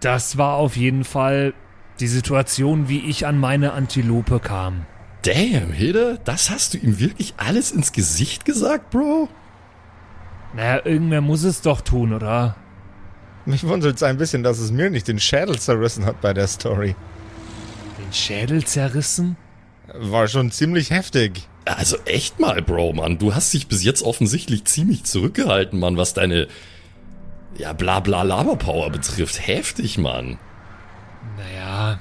Das war auf jeden Fall die Situation, wie ich an meine Antilope kam. Damn, Hilde, das hast du ihm wirklich alles ins Gesicht gesagt, Bro? Naja, irgendwer muss es doch tun, oder? Mich wundert es ein bisschen, dass es mir nicht den Schädel zerrissen hat bei der Story. Den Schädel zerrissen? War schon ziemlich heftig. Also echt mal, Bro, Mann. Du hast dich bis jetzt offensichtlich ziemlich zurückgehalten, Mann, was deine ja, bla bla Laberpower betrifft. Heftig, Mann. Naja.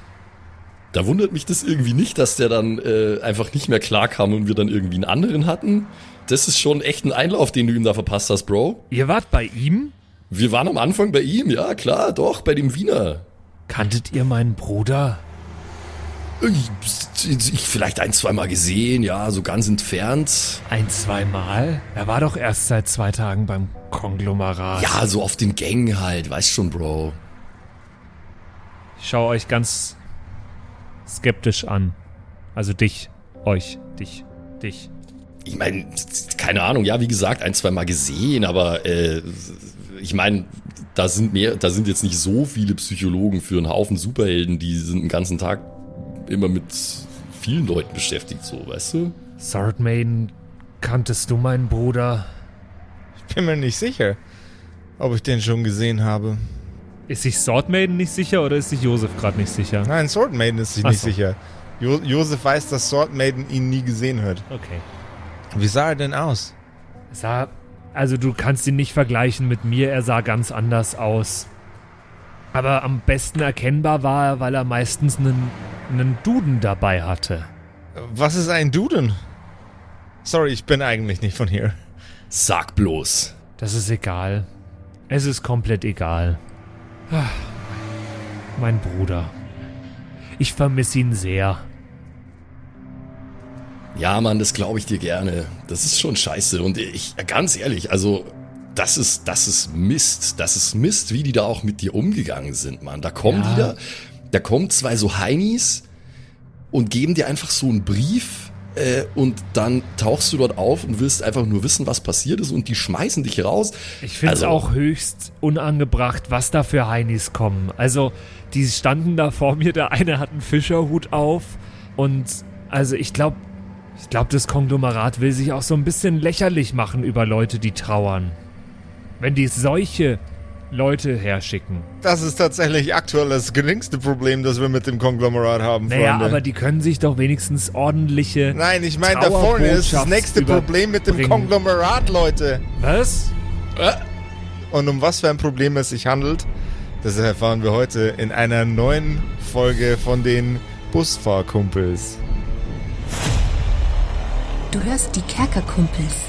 Da wundert mich das irgendwie nicht, dass der dann äh, einfach nicht mehr klarkam und wir dann irgendwie einen anderen hatten. Das ist schon echt ein Einlauf, den du ihm da verpasst hast, Bro. Ihr wart bei ihm? Wir waren am Anfang bei ihm, ja, klar, doch, bei dem Wiener. Kanntet ihr meinen Bruder? Ich, ich vielleicht ein, zwei Mal gesehen, ja, so ganz entfernt. Ein, zwei Mal? Er war doch erst seit zwei Tagen beim Konglomerat. Ja, so auf den Gängen halt, weißt schon, Bro. Ich schaue euch ganz skeptisch an. Also dich, euch, dich, dich. Ich meine, keine Ahnung, ja, wie gesagt, ein, zwei Mal gesehen, aber äh, ich meine, da sind mehr, da sind jetzt nicht so viele Psychologen für einen Haufen Superhelden, die sind den ganzen Tag immer mit vielen Leuten beschäftigt, so, weißt du? Sword Maiden, kanntest du meinen Bruder? Ich bin mir nicht sicher, ob ich den schon gesehen habe. Ist sich Sword Maiden nicht sicher oder ist sich Josef gerade nicht sicher? Nein, Sword Maiden ist sich Ach nicht so. sicher. Jo Josef weiß, dass Sword Maiden ihn nie gesehen hat. Okay. Wie sah er denn aus? Sah, also du kannst ihn nicht vergleichen mit mir, er sah ganz anders aus. Aber am besten erkennbar war er, weil er meistens einen, einen Duden dabei hatte. Was ist ein Duden? Sorry, ich bin eigentlich nicht von hier. Sag bloß. Das ist egal. Es ist komplett egal. Ah, Mein Bruder. Ich vermisse ihn sehr. Ja, Mann, das glaube ich dir gerne. Das ist schon scheiße. Und ich, ganz ehrlich, also, das ist, das ist Mist. Das ist Mist, wie die da auch mit dir umgegangen sind, Mann. Da kommen Ja. die da, da kommen zwei so Heinis und geben dir einfach so einen Brief äh, und dann tauchst du dort auf und willst einfach nur wissen, was passiert ist und die schmeißen dich raus. Ich finde es Also- auch höchst unangebracht, was da für Heinis kommen. Also, die standen da vor mir, der eine hat einen Fischerhut auf und also ich glaube, ich glaube, das Konglomerat will sich auch so ein bisschen lächerlich machen über Leute, die trauern. Wenn die solche Leute herschicken. Das ist tatsächlich aktuell das geringste Problem, das wir mit dem Konglomerat haben, Naja, Freunde. aber die können sich doch wenigstens ordentliche. Nein, ich meine, da vorne ist das nächste Problem mit dem. Konglomerat, Leute. Was? Und um was für ein Problem es sich handelt, das erfahren wir heute in einer neuen Folge von den Busfahrkumpels. Du hörst die Kerkerkumpels.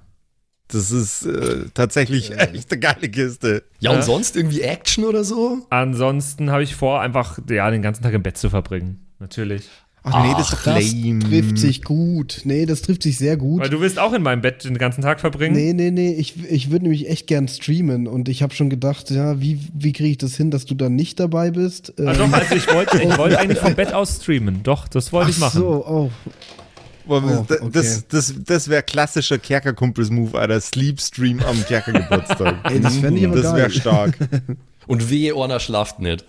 Das ist äh, tatsächlich echt eine geile Kiste. Ja, und Ja. sonst irgendwie Action oder so? Ansonsten habe ich vor, einfach ja, den ganzen Tag im Bett zu verbringen. Natürlich. Ach nee, das doch Das trifft sich gut. Nee, das trifft sich sehr gut. Weil du willst auch in meinem Bett den ganzen Tag verbringen? Nee, nee, nee, ich, ich würde nämlich echt gern streamen und ich habe schon gedacht, ja, wie, wie kriege ich das hin, dass du dann nicht dabei bist? Ah, doch, also ich wollte ich wollte eigentlich vom Bett aus streamen. Doch, das wollte ich Ach machen. so, oh. Boah, Oh, das okay. das, das, das wäre klassischer Kerkerkumpels-Move, Alter. Sleepstream am Kerkergeburtstag. Ey, das fänd ich aber Das wäre stark. Und wehe, Orna schlaft nicht.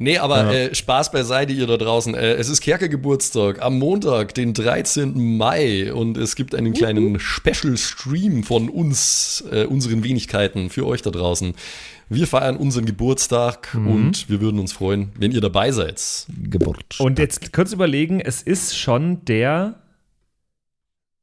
Nee, aber Ja. äh, Spaß beiseite, ihr da draußen. Äh, es ist Kerker-Geburtstag am Montag, den 13. Mai. Und es gibt einen kleinen Special-Stream von uns, äh, unseren Wenigkeiten, für euch da draußen. Wir feiern unseren Geburtstag und wir würden uns freuen, wenn ihr dabei seid. Geburt. Und jetzt kurz überlegen, es ist schon der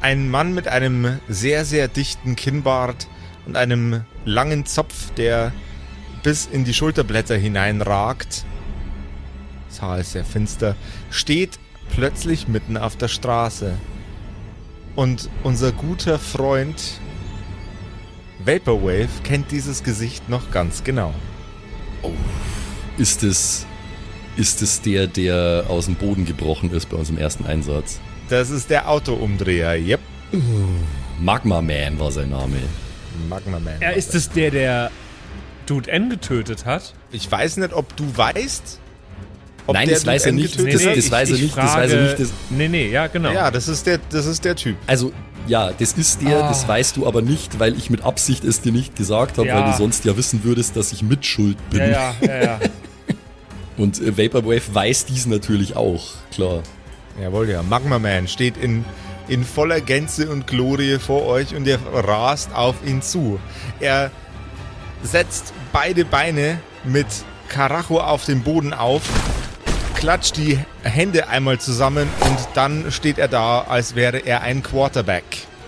Ein Mann mit einem sehr, sehr dichten Kinnbart und einem langen Zopf, der bis in die Schulterblätter hineinragt. Das Haar ist sehr finster. Steht plötzlich mitten auf der Straße. Und unser guter Freund Vaporwave kennt dieses Gesicht noch ganz genau. Ist es, ist es der, der aus dem Boden gebrochen ist bei unserem ersten Einsatz? Das ist der Autoumdreher. Yep. Magma Man war sein Name. Magma Man. Er ist es der, der Dude N getötet hat? Ich weiß nicht, ob du weißt. Ob Nein, das weiß Dude er N nicht. Das- das weiß er nicht, das weiß er nicht, das- nee, nee, ja, genau. Ja, das ist der, das ist der Typ. Also, ja, das ist der, Ah. das weißt du aber nicht, weil ich mit Absicht es dir nicht gesagt habe, Ja. weil du sonst ja wissen würdest, dass ich mitschuld bin. ja, ja, ja, ja. Und äh, Vaporwave weiß dies natürlich auch, klar. Jawohl, ja. Magma Man steht in, in voller Gänze und Glorie vor euch und er rast auf ihn zu. Er setzt beide Beine mit Karacho auf den Boden auf, klatscht die Hände einmal zusammen und dann steht er da, als wäre er ein Quarterback,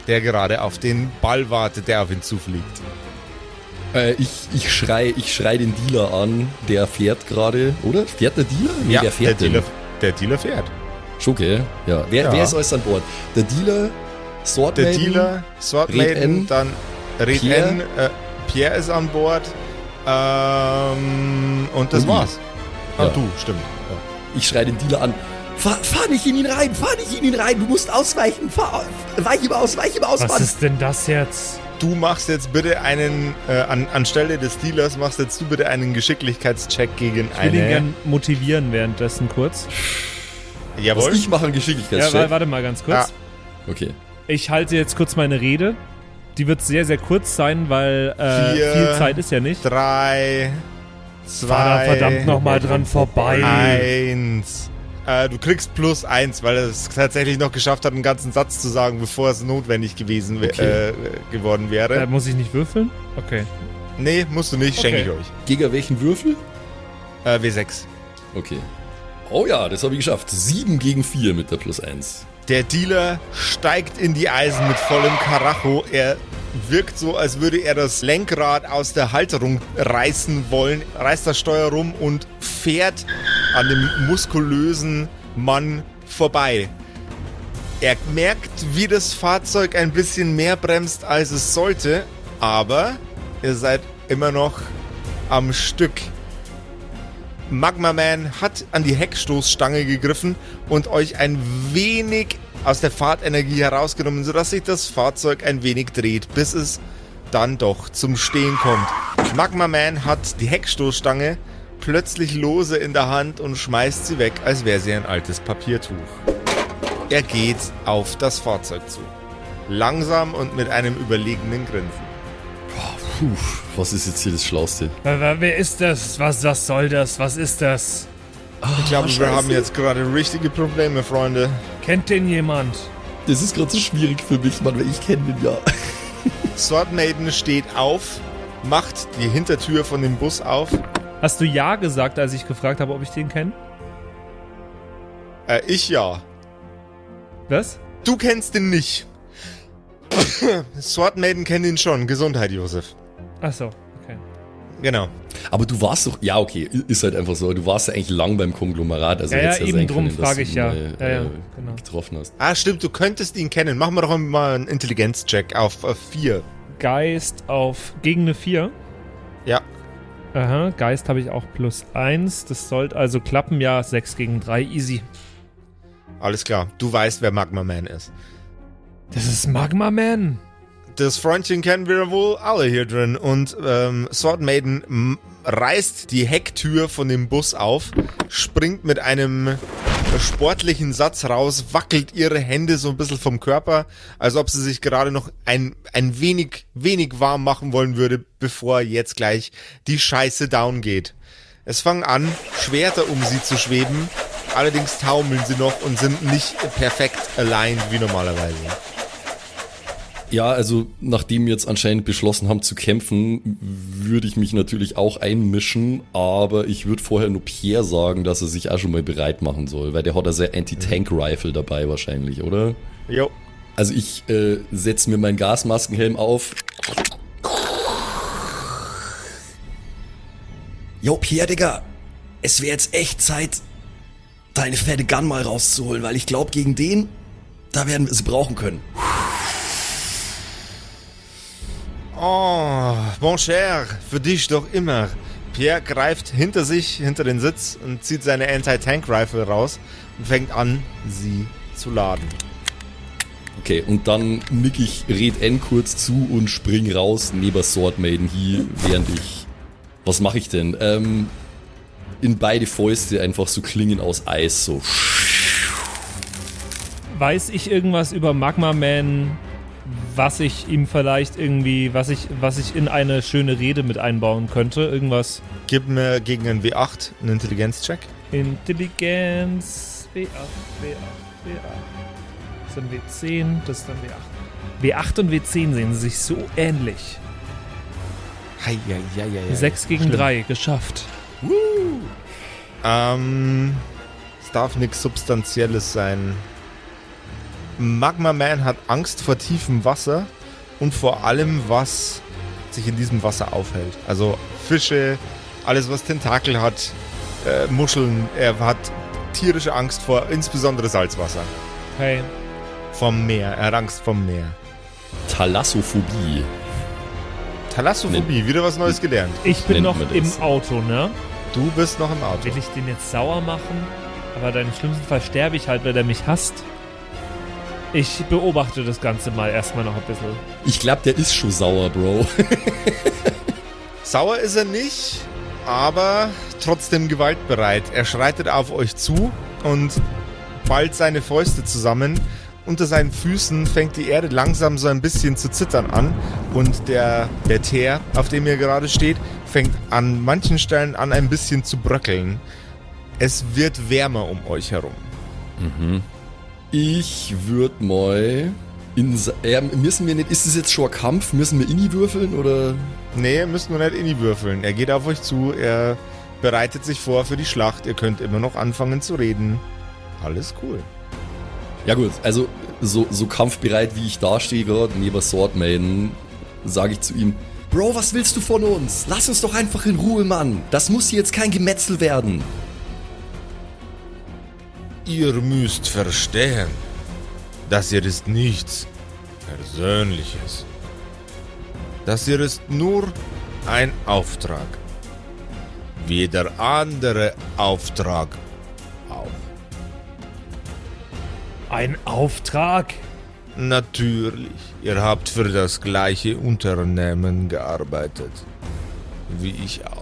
der gerade auf den Ball wartet, der auf ihn zufliegt. Äh, ich, ich schrei, ich schrei den Dealer an, der fährt gerade, oder? Fährt der Dealer? Nee, wer fährt der? Dealer, der Dealer fährt. Schocke, ja. Wer, Ja. wer ist alles an Bord? Der Dealer, Sword Der Dealer, Sword Red Maiden, N, dann Red Pierre. N, äh, Pierre ist an Bord. Ähm, und das Und war's. Ah, Ja. du, stimmt. Ja. Ich schreie den Dealer an. Fahr, fahr nicht in ihn rein, fahr nicht in ihn rein, du musst ausweichen, fahr, weich ihm aus, weich ihm aus, Was Mann. ist denn das jetzt? Du machst jetzt bitte einen, äh, an, anstelle des Dealers machst jetzt du bitte einen Geschicklichkeitscheck gegen Ich will ihn eine. gern motivieren währenddessen kurz. Was Jawohl. ich mache, ein Ja, Geschicklichkeitscheck. wa- warte mal ganz kurz. Ja. okay. Ich halte jetzt kurz meine Rede. Die wird sehr, sehr kurz sein, weil äh, Vier, viel Zeit ist ja nicht. Drei, zwei, Fahr da verdammt nochmal dran vorbei. eins. Äh, du kriegst plus eins, weil er es tatsächlich noch geschafft hat, einen ganzen Satz zu sagen, bevor es notwendig gewesen Okay. äh, geworden wäre. Äh, muss ich nicht würfeln? Okay. Nee, musst du nicht, schenke Okay. ich euch. Gegen welchen Würfel? Äh, W6. Okay. Oh ja, das habe ich geschafft. Sieben gegen vier mit der Plus eins. Der Dealer steigt in die Eisen mit vollem Karacho. Er wirkt so, als würde er das Lenkrad aus der Halterung reißen wollen, reißt das Steuer rum und fährt an dem muskulösen Mann vorbei. Er merkt, wie das Fahrzeug ein bisschen mehr bremst, als es sollte, aber ihr seid immer noch am Stück. Magma Man hat an die Heckstoßstange gegriffen und euch ein wenig aus der Fahrtenergie herausgenommen, sodass sich das Fahrzeug ein wenig dreht, bis es dann doch zum Stehen kommt. Magma Man hat die Heckstoßstange plötzlich lose in der Hand und schmeißt sie weg, als wäre sie ein altes Papiertuch. Er geht auf das Fahrzeug zu. Langsam und mit einem überlegenen Grinsen. Puh, was ist jetzt hier das Schlauste? Wer, ist das? Was, was soll das? Was ist das? Ich glaube, wir Scheiße. haben jetzt gerade richtige Probleme, Freunde. Kennt den jemand? Das ist gerade so schwierig für mich, Mann, weil ich kenne den ja. Sword Maiden steht auf, macht die Hintertür von dem Bus auf. Hast du Ja gesagt, als ich gefragt habe, ob ich den kenne? Äh, ich ja. Was? Du kennst den nicht. Sword Maiden kennen ihn schon. Gesundheit, Josef. Achso, okay. Genau. Aber du warst doch, ja, okay, ist halt einfach so. Du warst ja eigentlich lang beim Konglomerat. Also Ja, ja, hätt's eben drum frage ich ja. mal, Ja, ja, äh, genau. getroffen hast. Ah, stimmt, du könntest ihn kennen. Machen wir doch mal einen Intelligenzcheck auf 4. Geist auf gegen eine 4. Ja. Aha, Geist habe ich auch plus 1. Das sollte also klappen. Ja, 6 gegen 3, easy. Alles klar. Du weißt, wer Magma Man ist. Das ist Magma Man. Das Freundchen kennen wir wohl alle hier drin. Und ähm, Sword Maiden reißt die Hecktür von dem Bus auf, springt mit einem sportlichen Satz raus, wackelt ihre Hände so ein bisschen vom Körper, als ob sie sich gerade noch ein, ein wenig, wenig warm machen wollen würde, bevor jetzt gleich die Scheiße down geht. Es fangen an, Schwerter um sie zu schweben, allerdings taumeln sie noch und sind nicht perfekt aligned wie normalerweise. Ja, also nachdem wir jetzt anscheinend beschlossen haben zu kämpfen, würde ich mich natürlich auch einmischen, aber ich würde vorher nur Pierre sagen, dass er sich auch schon mal bereit machen soll, weil der hat ja sein Anti-Tank-Rifle dabei wahrscheinlich, oder? Jo, Also ich äh, setze mir meinen Gasmaskenhelm auf. Jo, Pierre, Digga, es wäre jetzt echt Zeit, deine fette Gun mal rauszuholen, weil ich glaube, gegen den, da werden wir sie brauchen können. Oh, mon cher, für dich doch immer. Pierre greift hinter sich, hinter den Sitz und zieht seine Anti-Tank-Rifle raus und fängt an, sie zu laden. Okay, und dann nick ich Red N kurz zu und spring raus neben Sword Maiden hier, während ich. Was mache ich denn? Ähm, in beide Fäuste einfach so Klingen aus Eis, so. Weiß ich irgendwas über Magma Man, was ich ihm vielleicht irgendwie, was ich, was ich in eine schöne Rede mit einbauen könnte? Irgendwas? Gib mir gegen einen W8 einen Intelligenz-Check. Intelligenz. W8, W8, W8. Das ist dann W10, das ist dann W8. W8 und W10 sehen sich so ähnlich. Hei, hei, hei, hei, hei. 6 gegen Schlimm. 3, geschafft. Ähm, es darf nichts Substanzielles sein. Magma Man hat Angst vor tiefem Wasser und vor allem, was sich in diesem Wasser aufhält. Also Fische, alles was Tentakel hat, äh, Muscheln. Er hat tierische Angst vor insbesondere Salzwasser. Hey, Vom Meer. Er hat Angst vom Meer. Thalassophobie. Thalassophobie, wieder was Neues gelernt. ich bin Nennt noch im. Auto, ne? Du bist noch im Auto. Will ich den jetzt sauer machen? Aber dann im schlimmsten Fall sterbe ich halt, weil er mich hasst. Ich beobachte das Ganze mal erstmal noch ein bisschen. Ich glaube, der ist schon sauer, Bro. Sauer ist er nicht, aber trotzdem gewaltbereit. Er schreitet auf euch zu und ballt seine Fäuste zusammen. Unter seinen Füßen fängt die Erde langsam so ein bisschen zu zittern an und der, der Teer, auf dem ihr gerade steht, fängt an manchen Stellen an ein bisschen zu bröckeln. Es wird wärmer um euch herum. Ich würde mal. In, äh, müssen wir nicht. Ist es jetzt schon ein Kampf? Müssen wir Inni würfeln oder. Nee, müsst nur nicht in die würfeln. Er geht auf euch zu, er bereitet sich vor für die Schlacht. Ihr könnt immer noch anfangen zu reden. Alles cool. Ja, gut, also so, so kampfbereit wie ich dastehe gerade neben Sword Maiden, sage ich zu ihm: Bro, was willst du von uns? Lass uns doch einfach in Ruhe, Mann. Das muss hier jetzt kein Gemetzel werden. Ihr müsst verstehen, das hier ist nichts Persönliches. Das hier ist nur ein Auftrag. Wie jeder andere Auftrag auch. Ein Auftrag? Natürlich, ihr habt für das gleiche Unternehmen gearbeitet. Wie ich auch.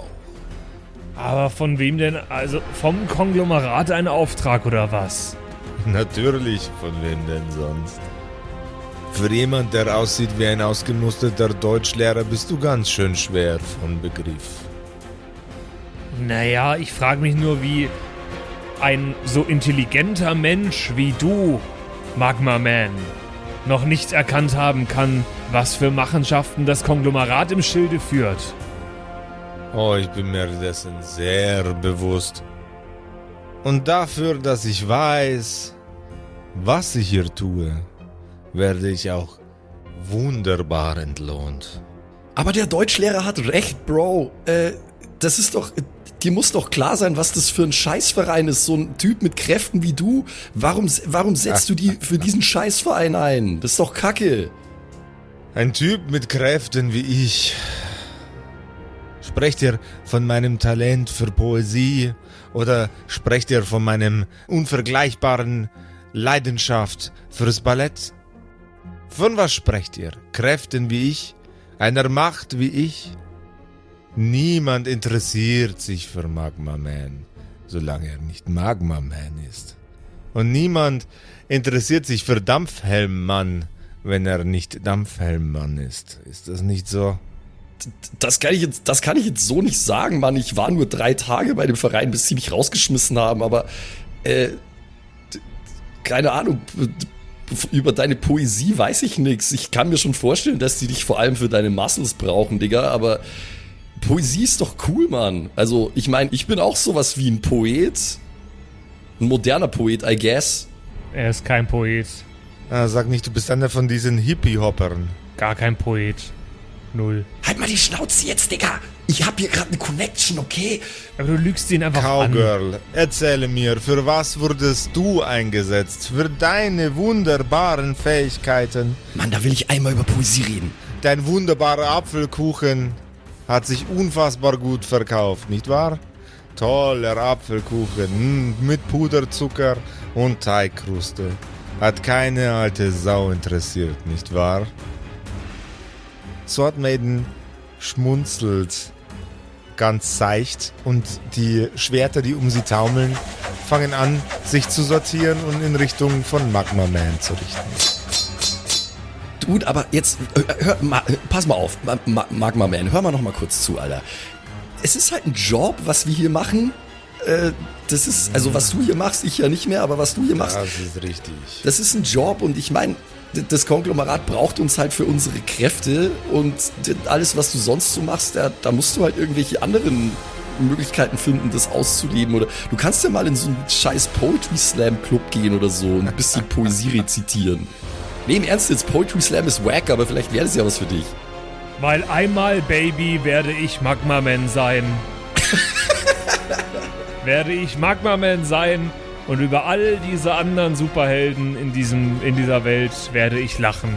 Aber von wem denn? Also vom Konglomerat ein Auftrag oder was? Natürlich, von wem denn sonst? Für jemand, der aussieht wie ein ausgemusterter Deutschlehrer, bist du ganz schön schwer von Begriff. Naja, ich frage mich nur, wie ein so intelligenter Mensch wie du, Magma Man, noch nicht erkannt haben kann, was für Machenschaften das Konglomerat im Schilde führt. Oh, ich bin mir dessen sehr bewusst. Und dafür, dass ich weiß, was ich hier tue, werde ich auch wunderbar entlohnt. Aber der Deutschlehrer hat recht, Bro. Äh, das ist doch, dir muss doch klar sein, was das für ein Scheißverein ist. So ein Typ mit Kräften wie du. Warum, warum setzt du die für diesen Scheißverein ein? Das ist doch Kacke. Ein Typ mit Kräften wie ich. Sprecht ihr von meinem Talent für Poesie oder sprecht ihr von meinem unvergleichbaren Leidenschaft fürs Ballett? Von was sprecht ihr? Kräften wie ich? Einer Macht wie ich? Niemand interessiert sich für Magma Man, solange er nicht Magma Man ist. Und niemand interessiert sich für Dampfhelmmann, wenn er nicht Dampfhelmmann ist. Ist das nicht so? Das kann ich jetzt, das kann ich jetzt so nicht sagen, Mann. Ich war nur drei Tage bei dem Verein, bis sie mich rausgeschmissen haben, aber äh, keine Ahnung. Über deine Poesie weiß ich nichts. Ich kann mir schon vorstellen, dass die dich vor allem für deine Muscles brauchen, Digga, aber Poesie ist doch cool, Mann. Also, ich meine, ich bin auch sowas wie ein Poet. Ein moderner Poet, I guess. Er ist kein Poet. Ah, sag nicht, du bist einer von diesen Hippie-Hoppern. Gar kein Poet. Null. Halt mal die Schnauze jetzt, Digga. Ich hab hier gerade eine Connection, okay? Aber du lügst ihn einfach an. Cowgirl, erzähle mir, für was wurdest du eingesetzt? Für deine wunderbaren Fähigkeiten. Mann, da will ich einmal über Poesie reden. Dein wunderbarer Apfelkuchen hat sich unfassbar gut verkauft, nicht wahr? Toller Apfelkuchen mm, mit Puderzucker und Teigkruste. Hat keine alte Sau interessiert, nicht wahr? Sword Maiden schmunzelt ganz seicht und die Schwerter, die um sie taumeln, fangen an, sich zu sortieren und in Richtung von Magma Man zu richten. Dude, aber jetzt, äh, hör, ma, pass mal auf, ma, Magma Man, hör mal noch mal kurz zu, Alter. Es ist halt ein Job, was wir hier machen. Äh, das ist, also was du hier machst, ich ja nicht mehr, aber was du hier machst. Das ist richtig. Das ist ein Job und ich meine, das Konglomerat braucht uns halt für unsere Kräfte und alles, was du sonst so machst, da, da musst du halt irgendwelche anderen Möglichkeiten finden, das auszuleben. Oder du kannst ja mal in so einen scheiß Poetry Slam Club gehen oder so und ein bisschen Poesie rezitieren. Nee, im Ernst jetzt, Poetry Slam ist wack, aber vielleicht wäre das ja was für dich. Weil einmal, Baby, werde ich Magma Man sein. werde ich Magma Man sein und über all diese anderen Superhelden in, diesem, in dieser Welt werde ich lachen.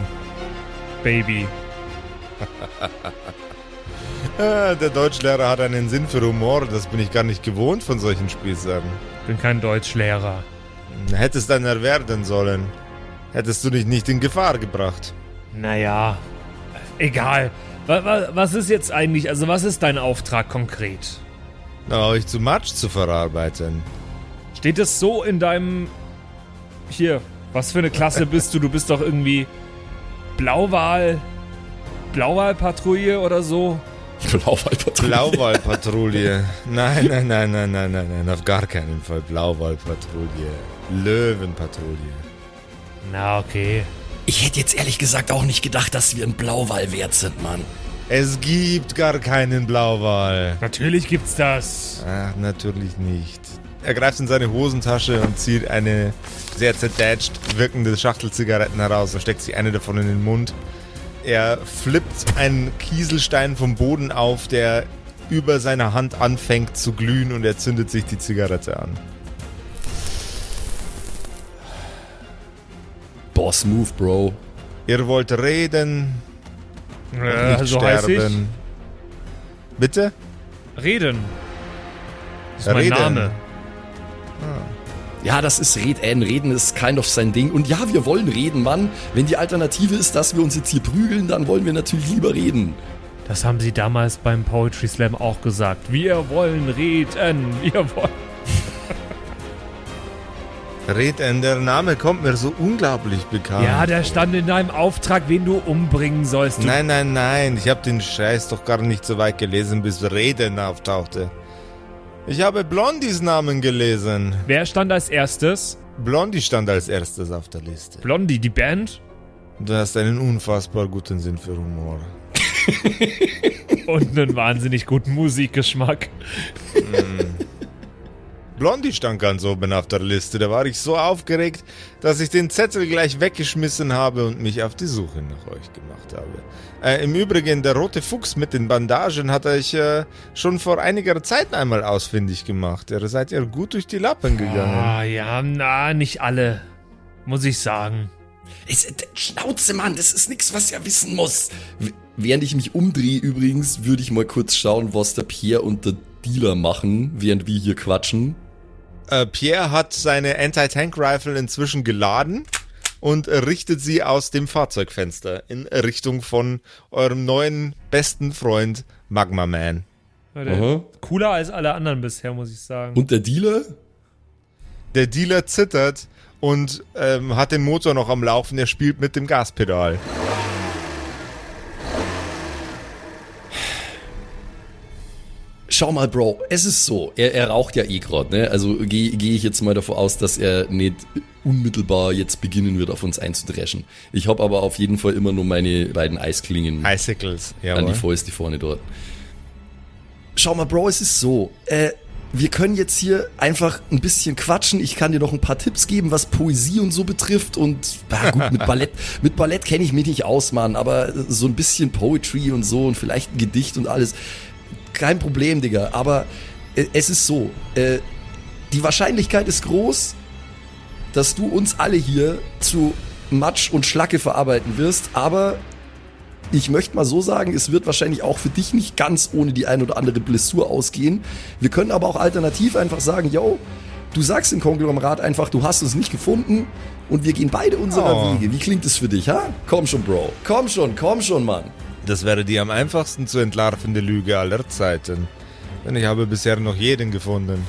Baby. Ah, der Deutschlehrer hat einen Sinn für Humor, das bin ich gar nicht gewohnt von solchen Spielsachen. Bin kein Deutschlehrer. Hättest einer werden sollen. Hättest du dich nicht in Gefahr gebracht. Naja, egal. Was ist jetzt eigentlich, also was ist dein Auftrag konkret? Na, euch zu Matsch zu verarbeiten. Steht es so in deinem. Hier, was für eine Klasse bist du? Du bist doch irgendwie Blauwal. Blauwalpatrouille oder so? Blauwalpatrouille. Blauwalpatrouille. Nein, nein, nein, nein, nein, nein, nein, auf gar keinen Fall. Blauwalpatrouille. Löwenpatrouille. Na, okay. Ich hätte jetzt ehrlich gesagt auch nicht gedacht, dass wir ein Blauwal wert sind, Mann. Es gibt gar keinen Blauwal. Natürlich gibt's das. Ach, natürlich nicht. Er greift in seine Hosentasche und zieht eine sehr zerdatscht wirkende Schachtel Zigaretten heraus und steckt sich eine davon in den Mund. Er flippt einen Kieselstein vom Boden auf, der über seiner Hand anfängt zu glühen und er zündet sich die Zigarette an. Boss Move, Bro. Ihr wollt reden, Äh, nicht so heiß ich. sterben. Bitte? Reden. Das ist mein Reden. Name. Ja, das ist Reden. Reden ist kind of sein Ding. Und ja, wir wollen reden, Mann. Wenn die Alternative ist, dass wir uns jetzt hier prügeln, dann wollen wir natürlich lieber reden. Das haben sie damals beim Poetry Slam auch gesagt. Wir wollen reden. Wir wollen. Reden, der Name kommt mir so unglaublich bekannt. Ja, der stand in deinem Auftrag, wen du umbringen sollst. Du Nein, nein, nein, ich habe den Scheiß doch gar nicht so weit gelesen, bis Reden auftauchte. Ich habe Blondies Namen gelesen. Wer stand als erstes? Blondie stand als erstes auf der Liste. Blondie, die Band. Du hast einen unfassbar guten Sinn für Humor. Und einen wahnsinnig guten Musikgeschmack. Blondie stand ganz oben auf der Liste. Da war ich so aufgeregt, dass ich den Zettel gleich weggeschmissen habe und mich auf die Suche nach euch gemacht habe. Äh, Im Übrigen, der rote Fuchs mit den Bandagen hat euch äh, schon vor einiger Zeit einmal ausfindig gemacht. Ihr seid ihr gut durch die Lappen gegangen. Ah, ja, na, nicht alle. Muss ich sagen. Ist, Schnauze, Mann, das ist nichts, was er wissen muss. W während ich mich umdrehe übrigens, würde ich mal kurz schauen, was der Pierre und der Dealer machen, während wir hier quatschen. Äh, Pierre hat seine Anti-Tank-Rifle inzwischen geladen und richtet sie aus dem Fahrzeugfenster in Richtung von eurem neuen besten Freund Magma Man. Cooler als alle anderen bisher, muss ich sagen. Und der Dealer? Der Dealer zittert und ähm, hat den Motor noch am Laufen. Er spielt mit dem Gaspedal. Schau mal, Bro, es ist so, er, er raucht ja eh gerade, ne? Also gehe geh ich jetzt mal davon aus, dass er nicht unmittelbar jetzt beginnen wird, auf uns einzudreschen. Ich habe aber auf jeden Fall immer nur meine beiden Eisklingen Icicles, an die jawohl. Fäuste vorne dort. Schau mal, Bro, es ist so. Äh, wir können jetzt hier einfach ein bisschen quatschen. Ich kann dir noch ein paar Tipps geben, was Poesie und so betrifft. Und na gut, mit Ballett, mit Ballett kenne ich mich nicht aus, Mann. Aber so ein bisschen Poetry und so und vielleicht ein Gedicht und alles. Kein Problem, Digga. Aber äh, es ist so. Äh, die Wahrscheinlichkeit ist groß, dass du uns alle hier zu Matsch und Schlacke verarbeiten wirst. Aber ich möchte mal so sagen, es wird wahrscheinlich auch für dich nicht ganz ohne die ein oder andere Blessur ausgehen. Wir können aber auch alternativ einfach sagen, yo, du sagst im Konglomerat einfach, du hast uns nicht gefunden und wir gehen beide unserer Oh. Wege. Wie klingt es für dich, ha? Komm schon, Bro. Komm schon, komm schon, Mann. Das wäre die am einfachsten zu entlarvende Lüge aller Zeiten. Denn ich habe bisher noch jeden gefunden.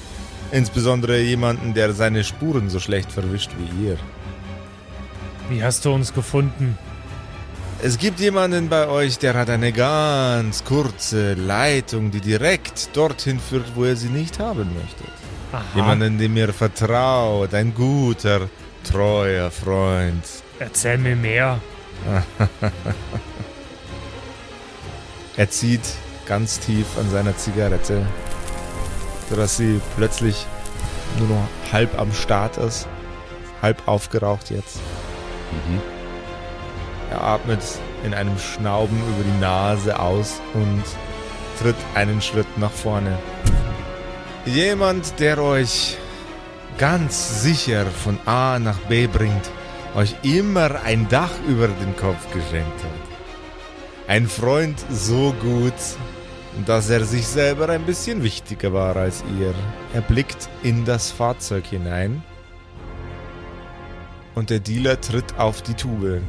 Insbesondere jemanden, der seine Spuren so schlecht verwischt wie ihr. Wie hast du uns gefunden? Es gibt jemanden bei euch, der hat eine ganz kurze Leitung, die direkt dorthin führt, wo ihr sie nicht haben möchtet. Aha. Jemanden, dem ihr vertraut, ein guter, treuer Freund. Erzähl mir mehr. Er zieht ganz tief an seiner Zigarette, sodass sie plötzlich nur noch halb am Start ist. Halb aufgeraucht jetzt. Er atmet in einem Schnauben über die Nase aus und tritt einen Schritt nach vorne. Jemand, der euch ganz sicher von A nach B bringt, euch immer ein Dach über den Kopf geschenkt hat. Ein Freund so gut, dass er sich selber ein bisschen wichtiger war als ihr. Er blickt in das Fahrzeug hinein und der Dealer tritt auf die Tube.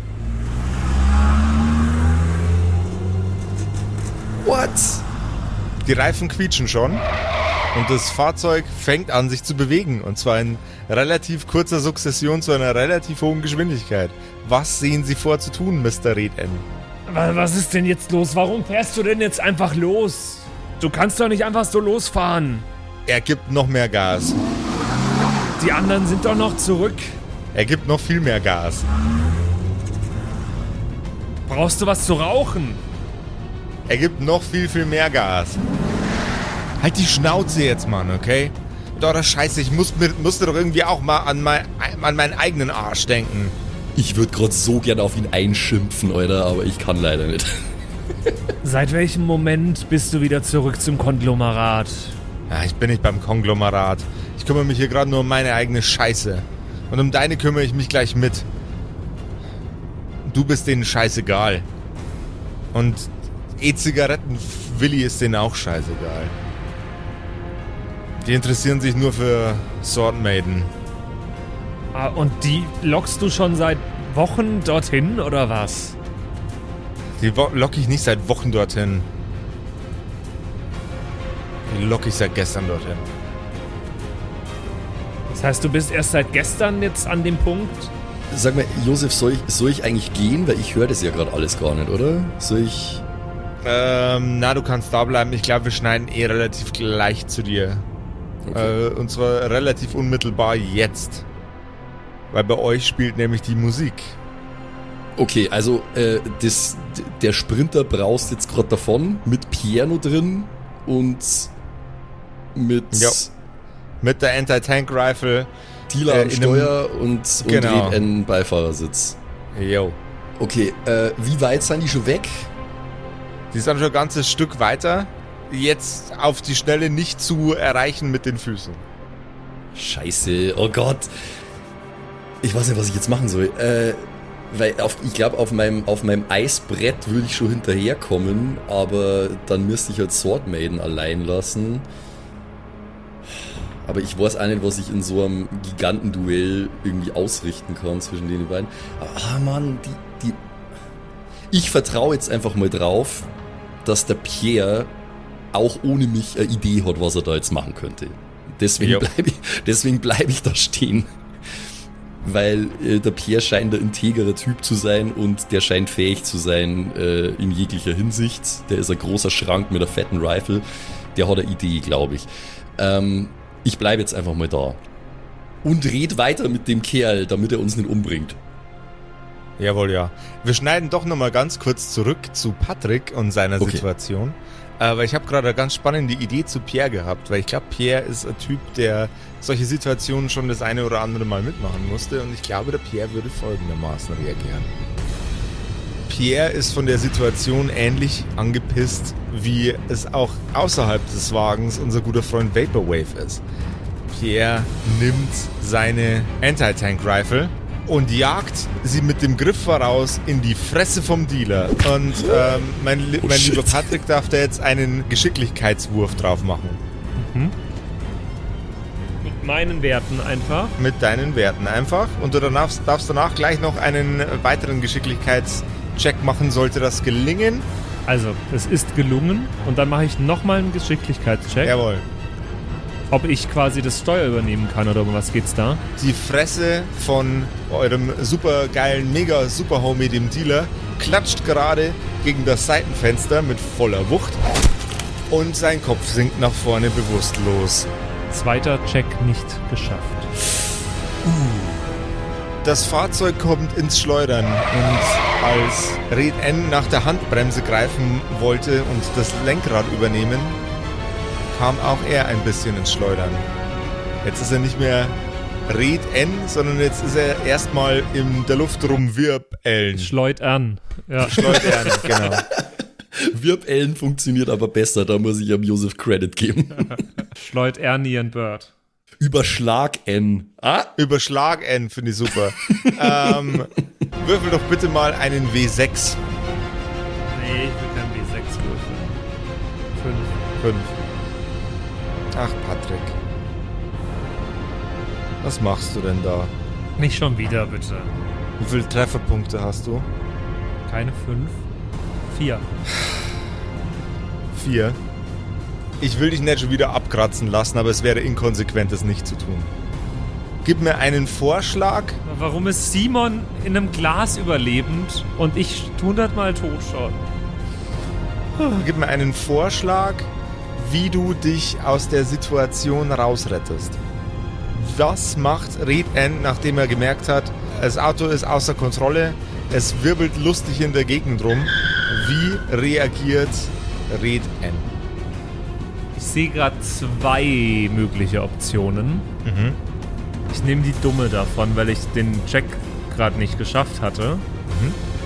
What? Die Reifen quietschen schon und das Fahrzeug fängt an sich zu bewegen und zwar in relativ kurzer Sukzession zu einer relativ hohen Geschwindigkeit. Was sehen Sie vor zu tun, Mr. Red N? Wa- Was ist denn jetzt los? Warum fährst du denn jetzt einfach los? Du kannst doch nicht einfach so losfahren. Er gibt noch mehr Gas. Die anderen sind doch noch zurück. Er gibt noch viel mehr Gas. Brauchst du was zu rauchen? Er gibt noch viel, viel mehr Gas. Halt die Schnauze jetzt, Mann, okay? Doch, das Scheiße, ich muss, mir- musste doch irgendwie auch mal an, mein, an meinen eigenen Arsch denken. Ich würde gerade so gern auf ihn einschimpfen, Alter, aber ich kann leider nicht. Seit welchem Moment bist du wieder zurück zum Konglomerat? Ja, ich bin nicht beim Konglomerat. Ich kümmere mich hier gerade nur um meine eigene Scheiße. Und um deine kümmere ich mich gleich mit. Du bist denen scheißegal. Und E-Zigaretten, Willi ist denen auch scheißegal. Die interessieren sich nur für Sword Maiden. Ah, und die lockst du schon seit Wochen dorthin oder was? Die wo- lock ich nicht seit Wochen dorthin. Die lock ich seit gestern dorthin. Das heißt, du bist erst seit gestern jetzt an dem Punkt? Sag mal, Josef, soll ich, soll ich eigentlich gehen? Weil ich höre das ja gerade alles gar nicht, oder? Soll ich... Ähm, na, du kannst da bleiben. Ich glaube, wir schneiden eh relativ gleich zu dir. Äh, und zwar relativ unmittelbar jetzt. Weil bei euch spielt nämlich die Musik. Okay, also äh, das, der Sprinter braust jetzt gerade davon mit Piano drin und mit Ja. mit der Anti-Tank-Rifle. Dealer Äh, am Steuer und, und Genau. Red N Beifahrersitz. Yo. Okay, äh, wie weit sind die schon weg? Die sind schon ein ganzes Stück weiter. Jetzt auf die Schnelle nicht zu erreichen mit den Füßen. Scheiße, oh Gott. Ich weiß nicht, was ich jetzt machen soll. Äh, weil auf, ich glaube, auf meinem, auf meinem Eisbrett würde ich schon hinterherkommen, aber dann müsste ich halt Sword Maiden allein lassen. Aber ich weiß auch nicht, was ich in so einem Gigantenduell irgendwie ausrichten kann zwischen den beiden. Aber, ah Mann, die, die. Ich vertraue jetzt einfach mal drauf, dass der Pierre auch ohne mich eine Idee hat, was er da jetzt machen könnte. Deswegen bleibe ich, deswegen bleib ich da stehen. Weil äh, der Pierre scheint ein integrer Typ zu sein und der scheint fähig zu sein äh, in jeglicher Hinsicht. Der ist ein großer Schrank mit einer fetten Rifle. Der hat eine Idee, glaube ich. Ähm, ich bleibe jetzt einfach mal da. Und red weiter mit dem Kerl, damit er uns nicht umbringt. Jawohl, ja. Wir schneiden doch nochmal ganz kurz zurück zu Patrick und seiner Okay. Situation. Aber ich habe gerade eine ganz spannende Idee zu Pierre gehabt, weil ich glaube, Pierre ist ein Typ, der solche Situationen schon das eine oder andere Mal mitmachen musste. Und ich glaube, der Pierre würde folgendermaßen reagieren. Pierre ist von der Situation ähnlich angepisst, wie es auch außerhalb des Wagens unser guter Freund Vaporwave ist. Pierre nimmt seine Anti-Tank-Rifle und jagt sie mit dem Griff voraus in die Fresse vom Dealer. Und ähm, mein, Oh, mein lieber Patrick darf da jetzt einen Geschicklichkeitswurf drauf machen. Mit meinen Werten einfach. Mit deinen Werten einfach. Und du darfst, darfst danach gleich noch einen weiteren Geschicklichkeitscheck machen, sollte das gelingen. Also, es ist gelungen. Und dann mache ich nochmal einen Geschicklichkeitscheck, Jawohl. Ob ich quasi das Steuer übernehmen kann oder um was geht's da. Die Fresse von eurem super geilen, mega super Homie, dem Dealer, klatscht gerade gegen das Seitenfenster mit voller Wucht. Und sein Kopf sinkt nach vorne bewusstlos. Zweiter Check nicht geschafft. Das Fahrzeug kommt ins Schleudern und als Red N nach der Handbremse greifen wollte und das Lenkrad übernehmen, kam auch er ein bisschen ins Schleudern. Jetzt ist er nicht mehr Red N, sondern jetzt ist er erstmal in der Luft rumwirbeln. Schleut an. Ja. Schleudern, genau. Wirbellen funktioniert aber besser, da muss ich am Josef Credit geben. Schleut Ernie and Bird. Überschlag N. Ah, Überschlag N finde ich super. ähm, würfel doch bitte mal einen W6. Nee, ich will kein W6 würfeln. Fünf. Fünf. Ach, Patrick. Was machst du denn da? Nicht schon wieder, bitte. Wie viele Trefferpunkte hast du? Keine fünf. Vier. Vier. Ich will dich nicht schon wieder abkratzen lassen, aber es wäre inkonsequent, das nicht zu tun. Gib mir einen Vorschlag. Warum ist Simon in einem Glas überlebend und ich hundertmal tot schon? Gib mir einen Vorschlag, wie du dich aus der Situation rausrettest. Was macht Red N, nachdem er gemerkt hat, das Auto ist außer Kontrolle, es wirbelt lustig in der Gegend rum. Wie reagiert Red N? Ich sehe gerade zwei mögliche Optionen. Ich nehme die dumme davon, weil ich den Check gerade nicht geschafft hatte.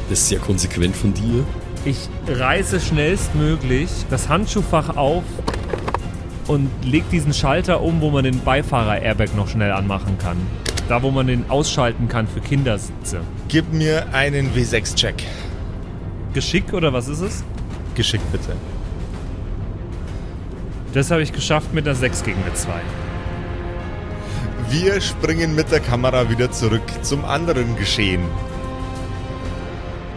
das ist sehr konsequent von dir. Ich reiße schnellstmöglich das Handschuhfach auf und leg diesen Schalter um, wo man den Beifahrer-Airbag noch schnell anmachen kann. Da, wo man den ausschalten kann für Kindersitze. Gib mir einen W6-Check. Geschick oder was ist es? Geschickt bitte. Das habe ich geschafft mit einer 6 gegen eine 2. Wir springen mit der Kamera wieder zurück zum anderen Geschehen.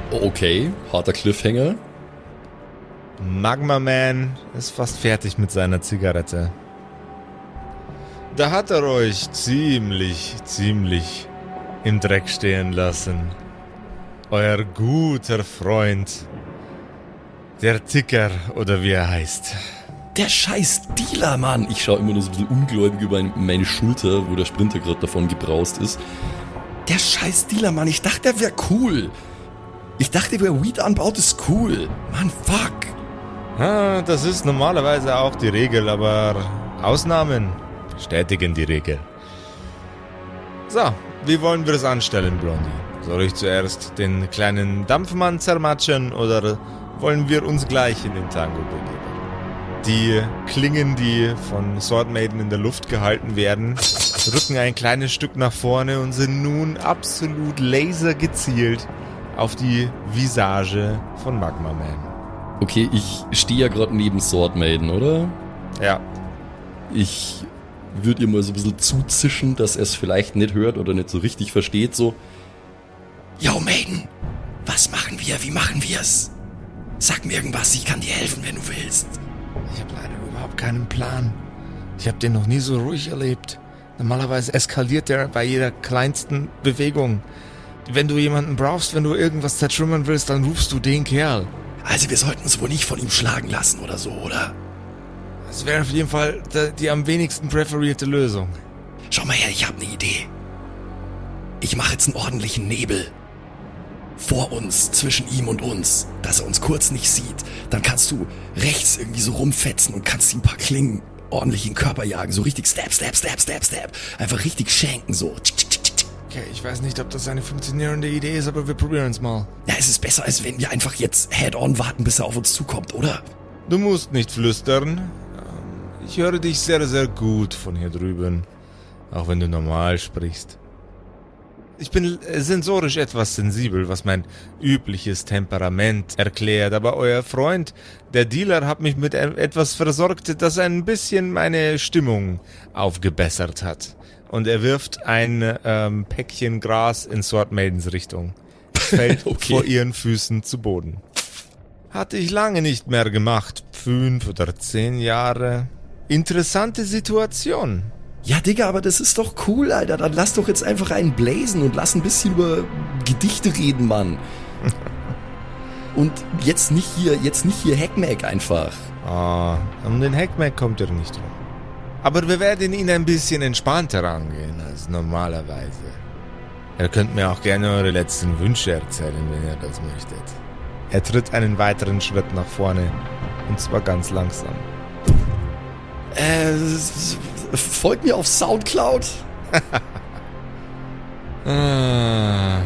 Okay, harter Cliffhanger. Magma Man ist fast fertig mit seiner Zigarette. Da hat er euch ziemlich, ziemlich im Dreck stehen lassen. Euer guter Freund, der Ticker oder wie er heißt. Der scheiß Dealer, Mann. Ich schaue immer nur so ein bisschen ungläubig über meine Schulter, wo der Sprinter gerade davon gebraust ist. Der scheiß Dealer, Mann. Ich dachte, der wäre cool. Ich dachte, wer Weed anbaut, ist cool. Mann, fuck. Das ist normalerweise auch die Regel, aber Ausnahmen Bestätigen die Regel. So, wie wollen wir es anstellen, Blondie? Soll ich zuerst den kleinen Dampfmann zermatschen oder wollen wir uns gleich in den Tango begeben? Die Klingen, die von Sword Maiden in der Luft gehalten werden, rücken ein kleines Stück nach vorne und sind nun absolut lasergezielt auf die Visage von Magma Man. Okay, ich stehe ja gerade neben Sword Maiden, oder? Ja, Ich würde ihr mal so ein bisschen zuzischen, dass er es vielleicht nicht hört oder nicht so richtig versteht, so. Yo, Maiden, was machen wir? Wie machen wir's? Sag mir irgendwas, ich kann dir helfen, wenn du willst. Ich habe leider überhaupt keinen Plan. Ich habe den noch nie so ruhig erlebt. Normalerweise eskaliert er bei jeder kleinsten Bewegung. Wenn du jemanden brauchst, wenn du irgendwas zertrümmern willst, dann rufst du den Kerl. Also wir sollten uns wohl nicht von ihm schlagen lassen oder so, oder? Das wäre auf jeden Fall die, die am wenigsten präferierte Lösung. Schau mal her, ich habe eine Idee. Ich mache jetzt einen ordentlichen Nebel. Vor uns, zwischen ihm und uns, dass er uns kurz nicht sieht. Dann kannst du rechts irgendwie so rumfetzen und kannst ihm ein paar Klingen ordentlich in den Körper jagen. So richtig stab, stab, stab, stab, stab. Einfach richtig schenken, so. Tsk, tsk. Okay, ich weiß nicht, ob das eine funktionierende Idee ist, aber wir probieren es mal. Ja, es ist besser, als wenn wir einfach jetzt head-on warten, bis er auf uns zukommt, oder? Du musst nicht flüstern. Ähm, Ich höre dich sehr, sehr gut von hier drüben. Auch wenn du normal sprichst. Ich bin äh, sensorisch etwas sensibel, was mein übliches Temperament erklärt, aber euer Freund, der Dealer, hat mich mit e- etwas versorgt, das ein bisschen meine Stimmung aufgebessert hat. Und er wirft ein ähm, Päckchen Gras in Sword Maidens Richtung. Fällt Okay. vor ihren Füßen zu Boden. Hatte ich lange nicht mehr gemacht. Fünf oder zehn Jahre. Interessante Situation. Ja, Digga, aber das ist doch cool, Alter. Dann lass doch jetzt einfach einen blazen und lass ein bisschen über Gedichte reden, Mann. Und jetzt nicht hier, jetzt nicht hier Hackmack einfach. Ah, um den Hackmack kommt er nicht rum. Aber wir werden ihn ein bisschen entspannter angehen als normalerweise. Ihr könnt mir auch gerne eure letzten Wünsche erzählen, wenn ihr das möchtet. Er tritt einen weiteren Schritt nach vorne. Und zwar ganz langsam. Äh, folgt mir auf Soundcloud. Ah.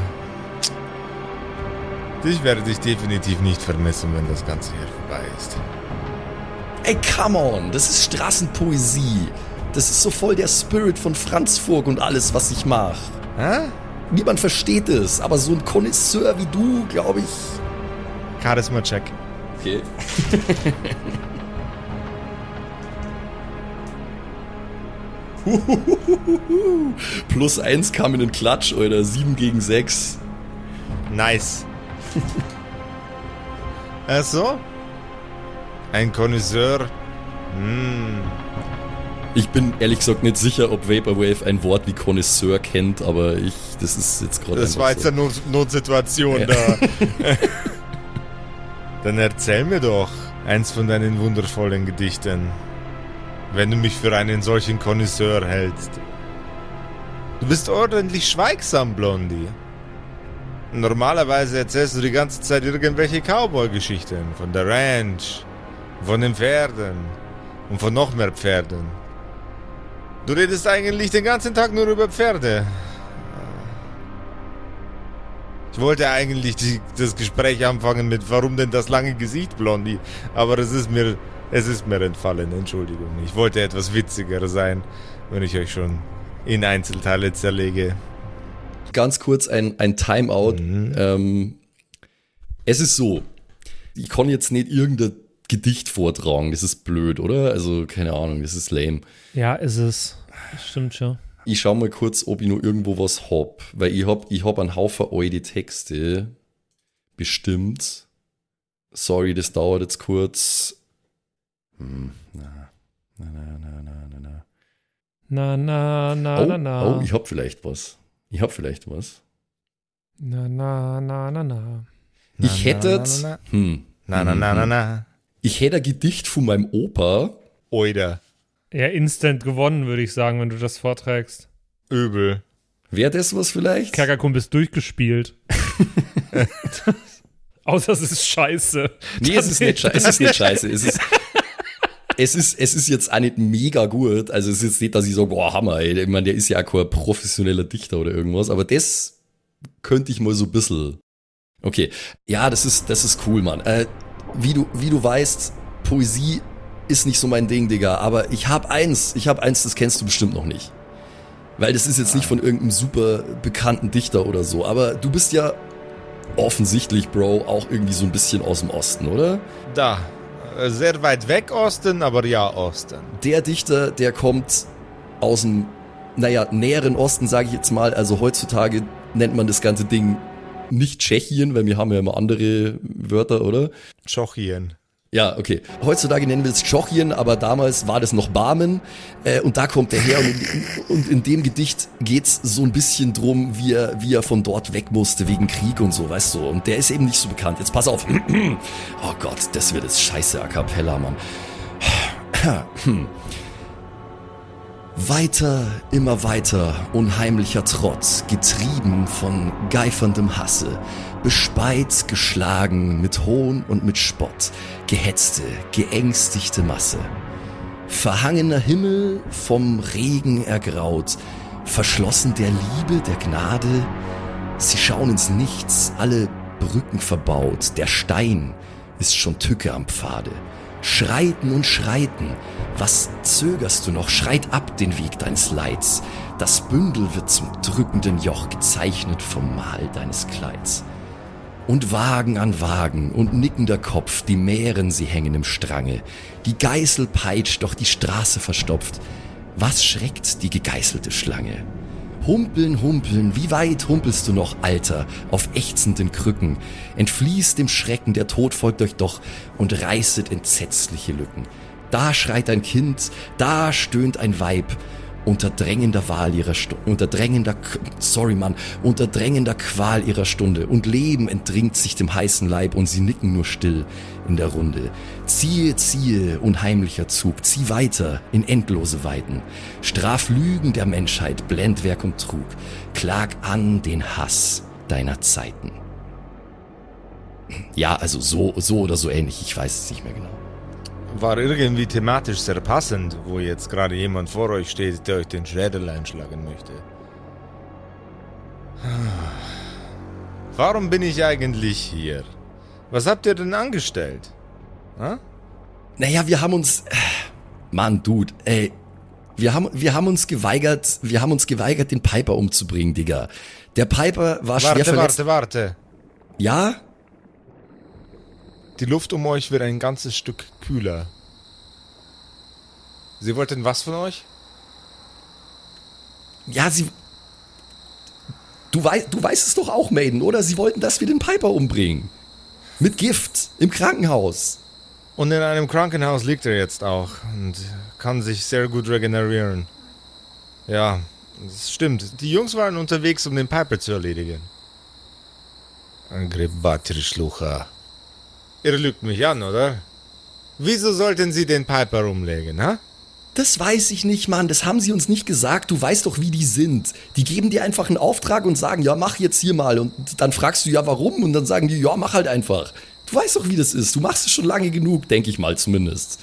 Dich werde ich definitiv nicht vermissen, wenn das Ganze hier vorbei ist. Ey, come on, das ist Straßenpoesie. Das ist so voll der Spirit von Franz Furg und alles, was ich mach. Hä? Niemand versteht es, aber so ein Connoisseur wie du, glaube ich. Charisma-Check. Okay. Plus eins kam in den Klatsch, oder? Sieben gegen sechs. Nice. Ach so? Ein Connoisseur. Hm. Ich bin ehrlich gesagt nicht sicher, ob Vaporwave ein Wort wie Connoisseur kennt, aber ich, das ist jetzt gerade Das war jetzt so. eine Not Notsituation Ja. da. Dann erzähl mir doch eins von deinen wundervollen Gedichten. Wenn du mich für einen solchen Connoisseur hältst. Du bist ordentlich schweigsam, Blondie. Normalerweise erzählst du die ganze Zeit irgendwelche Cowboy-Geschichten. Von der Ranch, von den Pferden und von noch mehr Pferden. Du redest eigentlich den ganzen Tag nur über Pferde. Ich wollte eigentlich die, das Gespräch anfangen mit Warum denn das lange Gesicht, Blondie? Aber es ist mir, es ist mir entfallen, Entschuldigung. Ich wollte etwas witziger sein, wenn ich euch schon in Einzelteile zerlege. Ganz kurz ein, ein Timeout. Ähm, es ist so, ich kann jetzt nicht irgendein Gedicht vortragen, das ist blöd, oder? Also, keine Ahnung, das ist lame. Ja, ist es. Das stimmt schon. Ich schau mal kurz, ob ich noch irgendwo was hab, weil ich hab, ich hab einen Haufen alte Texte. Bestimmt. Sorry, das dauert jetzt kurz. Hm, na, na, na, na, na, na, na. Na, na, na, Oh, na, na. oh, ich hab vielleicht was. Ich hab vielleicht was. na, na, na, na, na. ich hätte. Hm. na, na, na, na, na. Ich hätte ein Gedicht von meinem Opa. Oida. Ja, instant gewonnen, würde ich sagen, wenn du das vorträgst. Übel. Wäre das was vielleicht? Kakakum bist durchgespielt. Außer es ist scheiße. Nee, es ist nicht, es ist nicht scheiße. Es ist, es ist, es ist jetzt auch nicht mega gut. Also es ist jetzt nicht, dass ich sage, boah, Hammer, ey. Ich meine, der ist ja auch kein professioneller Dichter oder irgendwas, aber das könnte ich mal so ein bisschen. Okay. Ja, das ist, das ist cool, Mann. Äh, wie du, wie du weißt, Poesie ist nicht so mein Ding, Digga. Aber ich hab eins, ich hab eins, das kennst du bestimmt noch nicht. Weil das ist jetzt nicht von irgendeinem super bekannten Dichter oder so. Aber du bist ja offensichtlich, Bro, auch irgendwie so ein bisschen aus dem Osten, oder? Da. Äh, Sehr weit weg Osten, aber ja Osten. Der Dichter, der kommt aus dem, naja, näheren Osten, sage ich jetzt mal. Also heutzutage nennt man das ganze Ding nicht Tschechien, weil wir haben ja immer andere Wörter, oder? Tschechien. Ja, okay. Heutzutage nennen wir es Tschechien, aber damals war das noch Barmen. Äh, und da kommt er her und in, und in dem Gedicht geht's so ein bisschen drum, wie er, wie er von dort weg musste wegen Krieg und so, weißt du. Und der ist eben nicht so bekannt. Jetzt pass auf. Oh Gott, das wird jetzt scheiße a cappella, Mann. Weiter, immer weiter, unheimlicher Trotz, getrieben von geiferndem Hasse, bespeit, geschlagen, mit Hohn und mit Spott, gehetzte, geängstigte Masse. Verhangener Himmel, vom Regen ergraut, verschlossen der Liebe, der Gnade, sie schauen ins Nichts, alle Brücken verbaut, der Stein ist schon Tücke am Pfade. Schreiten und schreiten, was zögerst du noch? Schreit ab den Weg deines Leids. Das Bündel wird zum drückenden Joch gezeichnet vom Mal deines Kleids. Und Wagen an Wagen und nickender Kopf, die Meeren sie hängen im Strange. Die Geißel peitscht, doch die Straße verstopft. Was schreckt die gegeißelte Schlange? Humpeln, humpeln, wie weit humpelst du noch, Alter, auf ächzenden Krücken? Entfließt dem Schrecken, der Tod folgt euch doch und reißet entsetzliche Lücken. Da schreit ein Kind, da stöhnt ein Weib, unter drängender Wahl ihrer Stunde, unter drängender, sorry Mann, unter drängender Qual ihrer Stunde und Leben entdringt sich dem heißen Leib und sie nicken nur still in der Runde. Ziehe, ziehe, unheimlicher Zug, zieh weiter in endlose Weiten. Straf Lügen der Menschheit, Blendwerk und Trug, klag an den Hass deiner Zeiten. Ja, also so, so oder so ähnlich, ich weiß es nicht mehr genau. War irgendwie thematisch sehr passend, wo jetzt gerade jemand vor euch steht, der euch den Schädel einschlagen möchte. Warum bin ich eigentlich hier? Was habt ihr denn angestellt? Ha? Naja, wir haben uns. Mann, Dude, ey. Wir haben, wir haben uns geweigert, wir haben uns geweigert, den Piper umzubringen, Digga. Der Piper war schwer Warte, verletzt. warte, warte. Ja? Die Luft um euch wird ein ganzes Stück kühler. Sie wollten was von euch? Ja, sie. Du, weißt, du weißt es doch auch, Maiden, oder? Sie wollten, dass wir den Piper umbringen. Mit Gift. Im Krankenhaus. Und in einem Krankenhaus liegt er jetzt auch und kann sich sehr gut regenerieren. Ja, das stimmt. Die Jungs waren unterwegs, um den Piper zu erledigen. Angrebatri Schlucha. Ihr lügt mich an, oder? Wieso sollten sie den Piper umlegen, ha? Das weiß ich nicht, Mann. Das haben sie uns nicht gesagt. Du weißt doch, wie die sind. Die geben dir einfach einen Auftrag und sagen, ja, mach jetzt hier mal. Und dann fragst du, ja, warum? Und dann sagen die, ja, mach halt einfach. Du weißt doch, wie das ist. Du machst es schon lange genug, denke ich mal zumindest.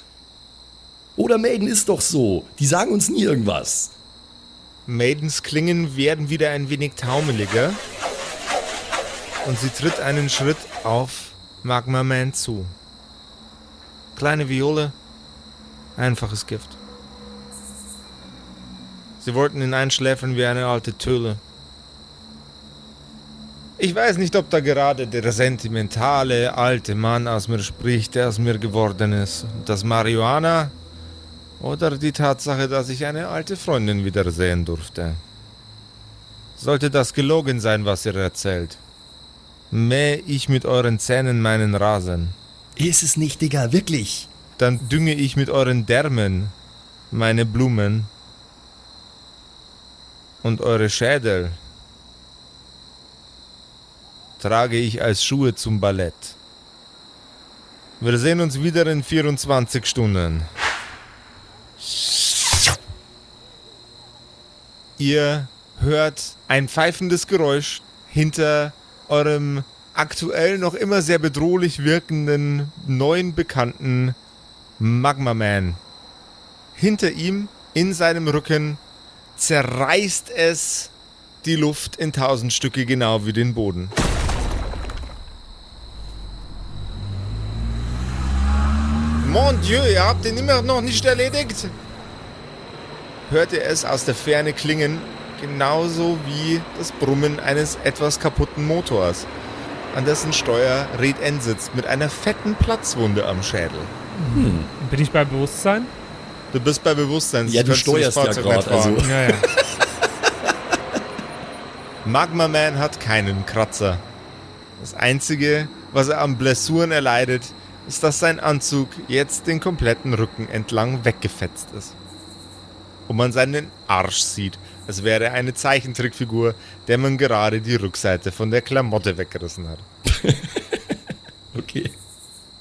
Oder Maiden ist doch so. Die sagen uns nie irgendwas. Maidens Klingen werden wieder ein wenig taumeliger. Und sie tritt einen Schritt auf Magma Man zu. Kleine Viole, einfaches Gift. Sie wollten ihn einschläfern wie eine alte Töle. Ich weiß nicht, ob da gerade der sentimentale alte Mann aus mir spricht, der aus mir geworden ist. Das Marihuana oder die Tatsache, dass ich eine alte Freundin wiedersehen durfte. Sollte das gelogen sein, was ihr erzählt? Mähe ich mit euren Zähnen meinen Rasen. Ist es nicht, Digga, wirklich. Dann dünge ich mit euren Därmen meine Blumen. Und eure Schädel trage ich als Schuhe zum Ballett. Wir sehen uns wieder in 24 Stunden. Ihr hört ein pfeifendes Geräusch hinter eurem aktuell noch immer sehr bedrohlich wirkenden neuen Bekannten Magma Man. hinter ihm, in seinem Rücken, zerreißt es die Luft in tausend Stücke, genau wie den Boden. Mon Dieu, ihr habt ihn immer noch nicht erledigt? Hörte es aus der Ferne klingen, genauso wie das Brummen eines etwas kaputten Motors, an dessen Steuer Red N sitzt mit einer fetten Platzwunde am Schädel. Bin ich bei Bewusstsein? Du bist bei Bewusstsein. Ja, du steuerst ja das Fahrzeug gerade. nicht fahren. Also, Ja, ja. Magma Man hat keinen Kratzer. Das Einzige, was er an Blessuren erleidet, ist, dass sein Anzug jetzt den kompletten Rücken entlang weggefetzt ist. Und man seinen Arsch sieht, als wäre eine Zeichentrickfigur, der man gerade die Rückseite von der Klamotte weggerissen hat. okay.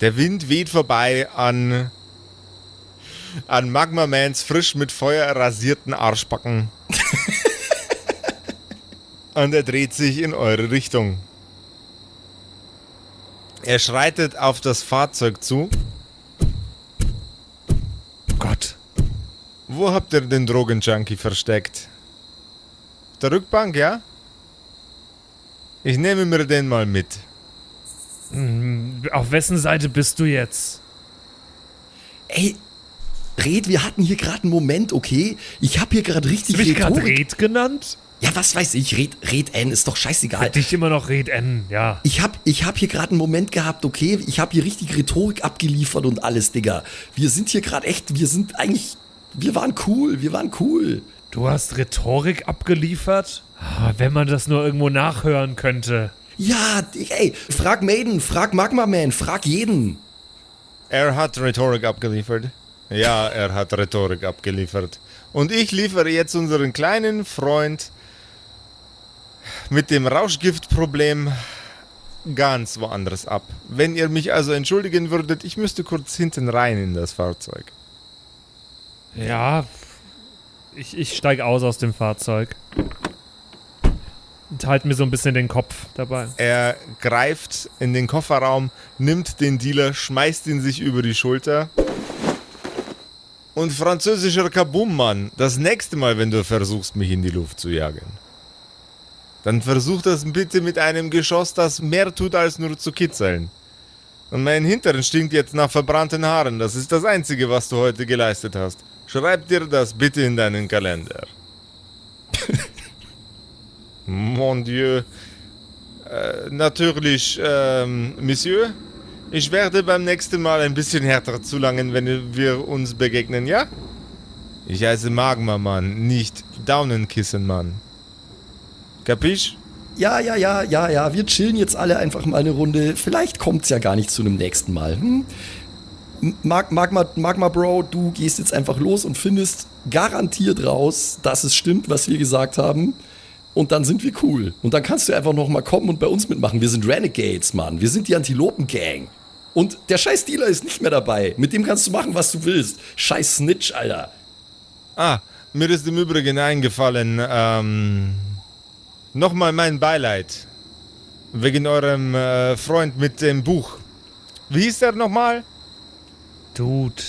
Der Wind weht vorbei an, an Magma Mans frisch mit Feuer rasierten Arschbacken. Und er dreht sich in eure Richtung. Er schreitet auf das Fahrzeug zu. Gott. Wo habt ihr den Drogenjunkie versteckt? Auf der Rückbank, ja? Ich nehme mir den mal mit. Hm, Auf wessen Seite bist du jetzt? Ey, Red, wir hatten hier gerade einen Moment, okay? Ich habe hier gerade richtig Hast du mich gerade Rhetorik. Red genannt? Ja, was weiß ich, Red, Red N, ist doch scheißegal. Dich immer noch Red N, ja. Ich hab, ich hab hier gerade einen Moment gehabt, okay? Ich hab hier richtig Rhetorik abgeliefert und alles, Digga. Wir sind hier gerade echt, wir sind eigentlich, wir waren cool, wir waren cool. Du hast Rhetorik abgeliefert? Ah, Wenn man das nur irgendwo nachhören könnte. Ja, ey, frag Maiden, frag Magma Man, frag jeden. Er hat Rhetorik abgeliefert. Ja, er hat Rhetorik abgeliefert. Und ich liefere jetzt unseren kleinen Freund mit dem Rauschgiftproblem ganz woanders ab. Wenn ihr mich also entschuldigen würdet, ich müsste kurz hinten rein in das Fahrzeug. Ja, ich, ich steige aus aus dem Fahrzeug. Und halt mir so ein bisschen den Kopf dabei. Er greift in den Kofferraum, nimmt den Dealer, schmeißt ihn sich über die Schulter. Und französischer Kabum, Mann, das nächste Mal, wenn du versuchst, mich in die Luft zu jagen, dann versuch das bitte mit einem Geschoss, das mehr tut, als nur zu kitzeln. Und mein Hintern stinkt jetzt nach verbrannten Haaren. Das ist das Einzige, was du heute geleistet hast. Schreib dir das bitte in deinen Kalender. Mon Dieu. Äh, natürlich, ähm, Monsieur. Ich werde beim nächsten Mal ein bisschen härter zulangen, wenn wir uns begegnen, ja? Ich heiße Magma Mann, nicht Daunenkissen Mann. Kapisch? Ja, ja, ja, ja, ja, wir chillen jetzt alle einfach mal eine Runde. Vielleicht kommt's ja gar nicht zu einem nächsten Mal. Hm? Mag, Magma, Magma Bro, du gehst jetzt einfach los und findest garantiert raus, dass es stimmt, was wir gesagt haben. Und dann sind wir cool. Und dann kannst du einfach noch mal kommen und bei uns mitmachen. Wir sind Renegades, Mann. Wir sind die Antilopen-Gang. Und der scheiß Dealer ist nicht mehr dabei. Mit dem kannst du machen, was du willst. Scheiß Snitch, Alter. Ah, mir ist im Übrigen eingefallen, ähm, nochmal mein Beileid. Wegen eurem äh, Freund mit dem Buch. Wie hieß der nochmal? Dude.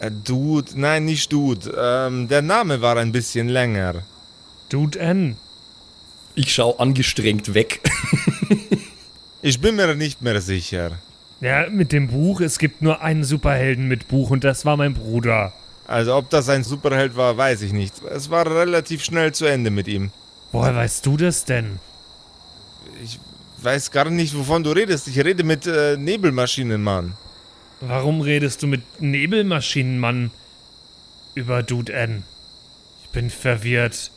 Äh, Dude, nein, nicht Dude. Ähm, der Name war ein bisschen länger. Dude N. Ich schau angestrengt weg. Ich bin mir nicht mehr sicher. Ja, mit dem Buch, es gibt nur einen Superhelden mit Buch und das war mein Bruder. Also ob das ein Superheld war, weiß ich nicht. Es war relativ schnell zu Ende mit ihm. Woher weißt du das denn? Weiß gar nicht, wovon du redest. Ich rede mit äh, Nebelmaschinen, Mann. Warum redest du mit Nebelmaschinenmann über Dude N? Ich bin verwirrt,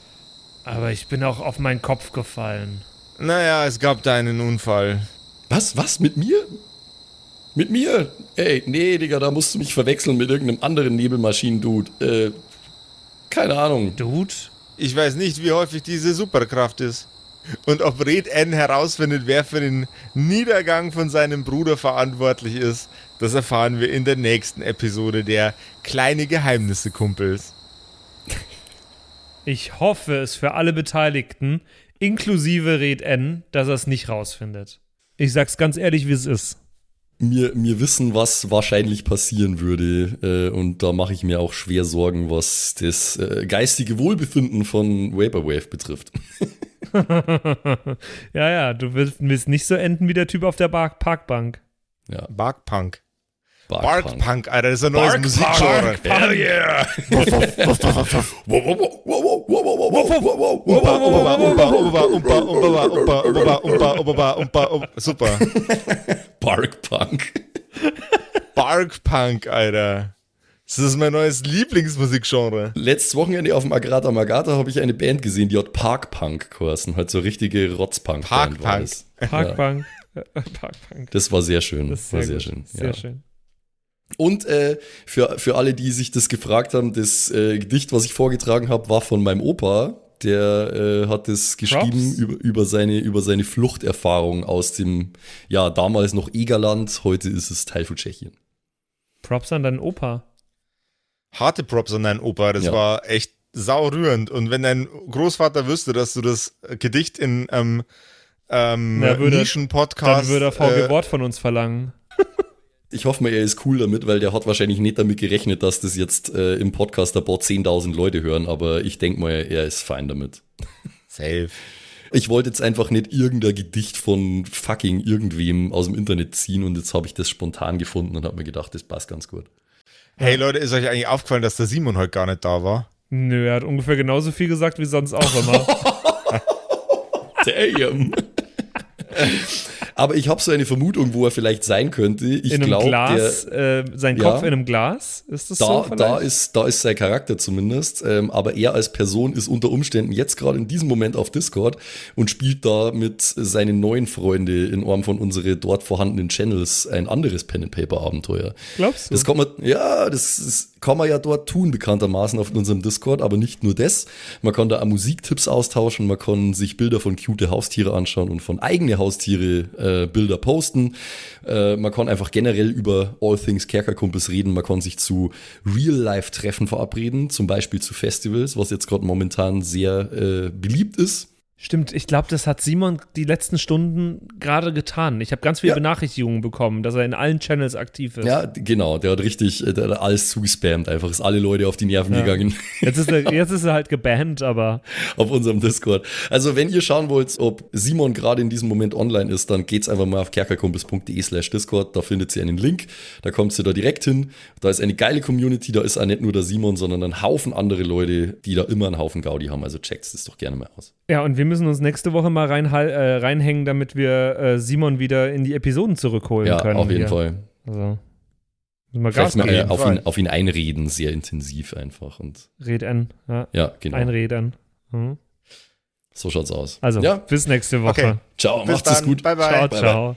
aber ich bin auch auf meinen Kopf gefallen. Naja, es gab da einen Unfall. Was? Was? Mit mir? Mit mir? Ey, nee, Digga, da musst du mich verwechseln mit irgendeinem anderen Nebelmaschinen-Dude. Äh, keine Ahnung. Dude? Ich weiß nicht, wie häufig diese Superkraft ist. Und ob Red N herausfindet, wer für den Niedergang von seinem Bruder verantwortlich ist, das erfahren wir in der nächsten Episode der Kleine Geheimnisse Kumpels. Ich hoffe es für alle Beteiligten, inklusive Red N, dass er es nicht rausfindet. Ich sag's ganz ehrlich, wie es ist. mir, mir wissen, was wahrscheinlich passieren würde. Äh, und da mache ich mir auch schwer Sorgen, was das äh, geistige Wohlbefinden von Vaporwave betrifft. ja, ja, du willst, willst nicht so enden wie der Typ auf der Bar Parkbank. Ja. Barkpunk. Bark, Bark Punk, Alter, das ist ein neues Musikgenre. Hell yeah! Super. Bark Punk. Bark Punk, Alter. Das ist mein neues Lieblingsmusikgenre. Letztes Wochenende auf dem Agrata Magata habe ich eine Band gesehen, die hat Park Punk kursen. Halt so richtige Rotzpunk. Park Punk. Park Punk. Äh, Park Punk. Das war sehr schön. Das war sehr schön. Sehr schön. Und äh, für, für alle, die sich das gefragt haben, das äh, Gedicht, was ich vorgetragen habe, war von meinem Opa. Der äh, hat es geschrieben über, über, seine, über seine Fluchterfahrung aus dem, ja, damals noch Egerland, heute ist es Teil von Tschechien. Props an deinen Opa. Harte Props an deinen Opa, das Ja. war echt saurührend. Und wenn dein Großvater wüsste, dass du das Gedicht in ähm, ähm, Nischen-Podcast Dann würde er VG äh, Wort von uns verlangen. Ich hoffe mal, er ist cool damit, weil der hat wahrscheinlich nicht damit gerechnet, dass das jetzt äh, im Podcast ein paar 10.000 Leute hören, aber ich denke mal, er ist fein damit. Safe. Ich wollte jetzt einfach nicht irgendein Gedicht von fucking irgendwem aus dem Internet ziehen und jetzt habe ich das spontan gefunden und habe mir gedacht, das passt ganz gut. Hey Leute, ist euch eigentlich aufgefallen, dass der Simon heute gar nicht da war? Nö, er hat ungefähr genauso viel gesagt wie sonst auch immer. Damn. Aber ich habe so eine Vermutung, wo er vielleicht sein könnte. Ich in einem glaube, Glas, äh, sein Ja. Kopf in einem Glas. Ist das so da, vielleicht? da, ist, da ist sein Charakter zumindest. Ähm, aber er als Person ist unter Umständen jetzt gerade in diesem Moment auf Discord und spielt da mit seinen neuen Freunden in einem von unseren dort vorhandenen Channels ein anderes Pen and Paper Abenteuer. Glaubst du? Das kann man, ja, das, das kann man ja dort tun, bekanntermaßen auf unserem Discord, aber nicht nur das. Man kann da auch Musiktipps austauschen, man kann sich Bilder von cute Haustiere anschauen und von eigene Haustiere äh, Bilder posten. Äh, man kann einfach generell über All Things Kerkerkumpels reden, man kann sich zu Real-Life-Treffen verabreden, zum Beispiel zu Festivals, was jetzt gerade momentan sehr äh, beliebt ist. Stimmt, ich glaube, das hat Simon die letzten Stunden gerade getan. Ich habe ganz viele Ja. Benachrichtigungen bekommen, dass er in allen Channels aktiv ist. Ja, genau, der hat richtig, äh, der hat alles zugespammt, einfach ist alle Leute auf die Nerven Ja. gegangen. Jetzt ist, er, jetzt ist er halt gebannt, aber auf unserem Discord. Also wenn ihr schauen wollt, ob Simon gerade in diesem Moment online ist, dann geht's einfach mal auf kerkerkumpels.de slash Discord, da findet ihr einen Link, da kommt ihr da direkt hin. Da ist eine geile Community, da ist auch nicht nur der Simon, sondern ein Haufen andere Leute, die da immer einen Haufen Gaudi haben, also checkt das doch gerne mal aus. ja, und wir müssen uns nächste Woche mal rein, äh, reinhängen, damit wir äh, Simon wieder in die Episoden zurückholen Ja, können. auf jeden hier. Fall. Also, müssen wir Gas Vielleicht mal geben. äh, auf ihn, auf ihn einreden, sehr intensiv einfach. Und Red an. Ja, ja, genau. einreden. Hm. So schaut's aus. Also, ja, bis nächste Woche. Okay. ciao, Bis macht's es dann. gut. Bye, bye. Ciao, Bye, ciao.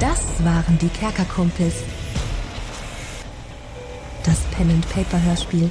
Das waren die Kerkerkumpels. Das Pen and Paper Hörspiel.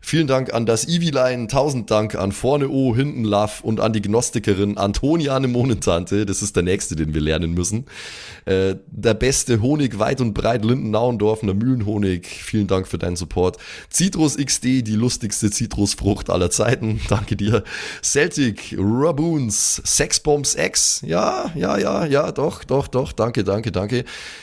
Vielen Dank an das Eviline, tausend Dank an Vorne O, Hinten Love und an die Gnostikerin Antoniane Monentante, das ist der nächste, den wir lernen müssen. Äh, der beste Honig weit und breit, Linden-Nauendorfener Mühlenhonig, vielen Dank für deinen Support. Citrus XD, die lustigste Zitrusfrucht aller Zeiten, danke dir. Celtic, Raboons, Sexbombs X, ja, ja, ja, ja, doch, doch, doch, danke, danke, danke.